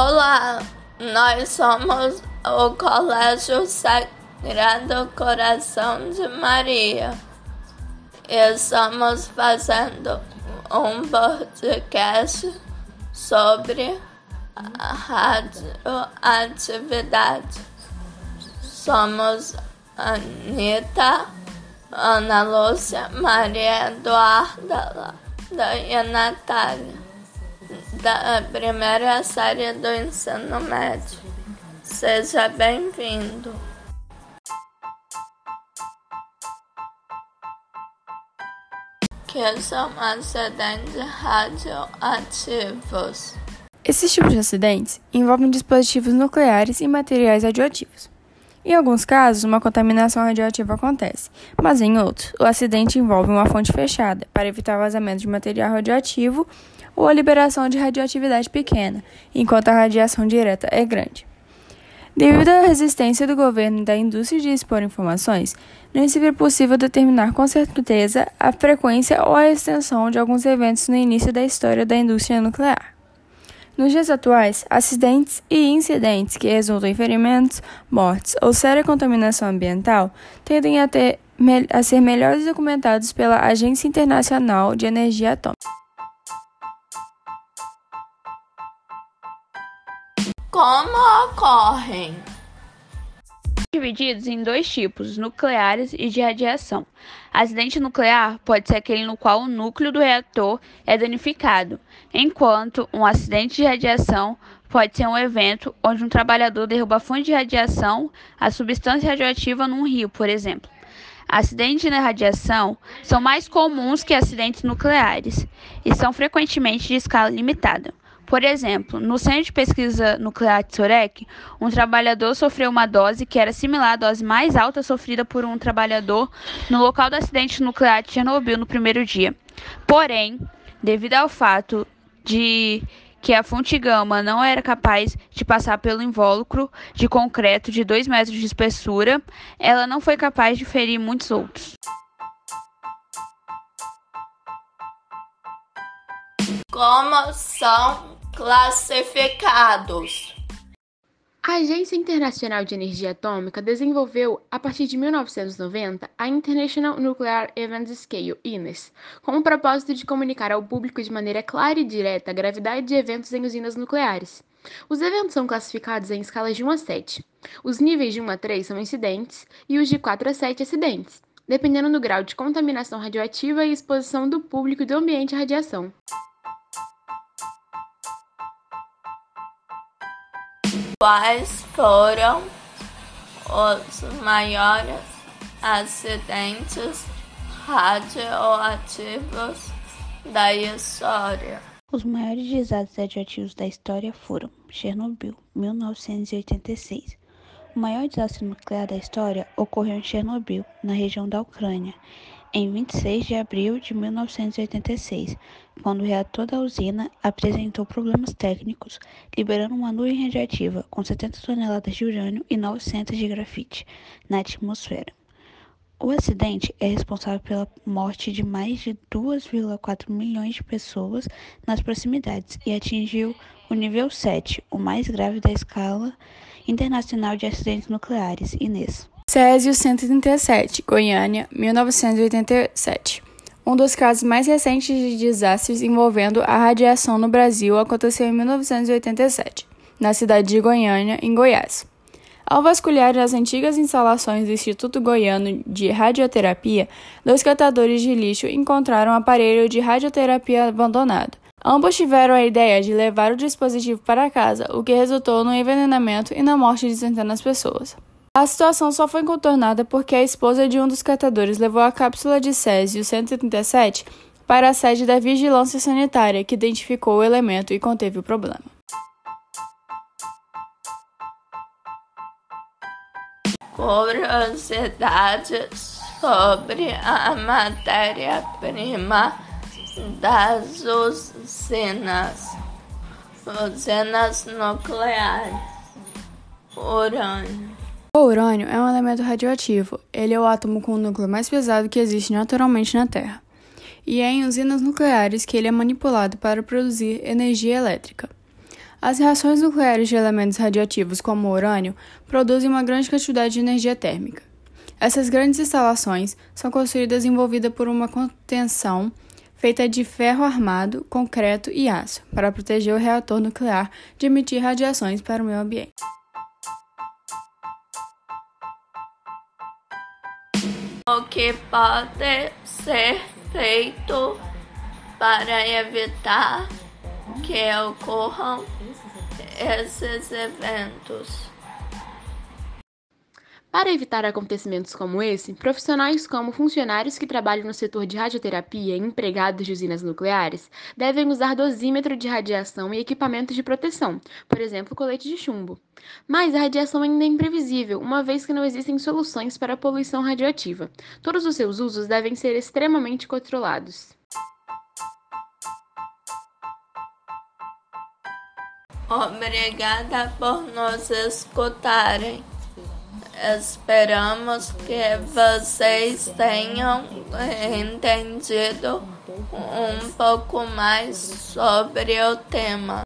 Olá, nós somos o Colégio Sagrado Coração de Maria. Estamos fazendo um podcast sobre a radioatividade. Somos Anitta, Ana Lúcia, Maria Eduarda, e Natália da primeira série do ensino médio. Seja bem-vindo. Que são acidentes radioativos? Esses tipos de acidentes envolvem dispositivos nucleares e materiais radioativos. Em alguns casos, uma contaminação radioativa acontece, mas em outros, o acidente envolve uma fonte fechada para evitar vazamento de material radioativo ou a liberação de radioatividade pequena, enquanto a radiação direta é grande. Devido à resistência do governo e da indústria de expor informações, nem é sempre possível determinar com certeza a frequência ou a extensão de alguns eventos no início da história da indústria nuclear. Nos dias atuais, acidentes e incidentes que resultam em ferimentos, mortes ou séria contaminação ambiental tendem a, ter, a ser melhores documentados pela Agência Internacional de Energia Atômica. Como ocorrem? Divididos em dois tipos, nucleares e de radiação. Acidente nuclear pode ser aquele no qual o núcleo do reator é danificado, enquanto um acidente de radiação pode ser um evento onde um trabalhador derruba fonte de radiação, a substância radioativa num rio, por exemplo. Acidentes na radiação são mais comuns que acidentes nucleares e são frequentemente de escala limitada. Por exemplo, no Centro de Pesquisa Nuclear de Sorek, um trabalhador sofreu uma dose que era similar à dose mais alta sofrida por um trabalhador no local do acidente nuclear de Chernobyl no primeiro dia. Porém, devido ao fato de que a fonte gama não era capaz de passar pelo invólucro de concreto de 2 metros de espessura, ela não foi capaz de ferir muitos outros. Como são classificados. A Agência Internacional de Energia Atômica desenvolveu, a partir de 1990, a International Nuclear Events Scale, INES, com o propósito de comunicar ao público de maneira clara e direta a gravidade de eventos em usinas nucleares. Os eventos são classificados em escalas de 1 a 7. Os níveis de 1 a 3 são incidentes e os de 4 a 7 acidentes, dependendo do grau de contaminação radioativa e exposição do público e do ambiente à radiação. Quais foram os maiores acidentes radioativos da história? Os maiores desastres radioativos da história foram Chernobyl, 1986. O maior desastre nuclear da história ocorreu em Chernobyl, na região da Ucrânia, em 26 de abril de 1986, quando o reator da usina apresentou problemas técnicos, liberando uma nuvem radiativa com 70 toneladas de urânio e 900 de grafite na atmosfera. O acidente é responsável pela morte de mais de 2,4 milhões de pessoas nas proximidades e atingiu o nível 7, o mais grave da escala internacional de acidentes nucleares, INES. Césio 137, Goiânia, 1987. Um dos casos mais recentes de desastres envolvendo a radiação no Brasil aconteceu em 1987, na cidade de Goiânia, em Goiás. Ao vasculhar as antigas instalações do Instituto Goiano de Radioterapia, dois catadores de lixo encontraram um aparelho de radioterapia abandonado. Ambos tiveram a ideia de levar o dispositivo para casa, o que resultou no envenenamento e na morte de centenas de pessoas. A situação só foi contornada porque a esposa de um dos catadores levou a cápsula de Césio 137 para a sede da Vigilância Sanitária, que identificou o elemento e conteve o problema. Curiosidades sobre a matéria-prima das usinas, usinas nucleares, urânio. O urânio é um elemento radioativo. Ele é o átomo com o núcleo mais pesado que existe naturalmente na Terra. E é em usinas nucleares que ele é manipulado para produzir energia elétrica. As reações nucleares de elementos radioativos como o urânio produzem uma grande quantidade de energia térmica. Essas grandes instalações são construídas envolvidas por uma contenção feita de ferro armado, concreto e aço, para proteger o reator nuclear de emitir radiações para o meio ambiente. O que pode ser feito para evitar que ocorram esses eventos? Para evitar acontecimentos como esse, profissionais como funcionários que trabalham no setor de radioterapia e empregados de usinas nucleares devem usar dosímetro de radiação e equipamentos de proteção, por exemplo, colete de chumbo. Mas a radiação ainda é imprevisível, uma vez que não existem soluções para a poluição radioativa. Todos os seus usos devem ser extremamente controlados. Obrigada por nos escutarem. Esperamos que vocês tenham entendido um pouco mais sobre o tema.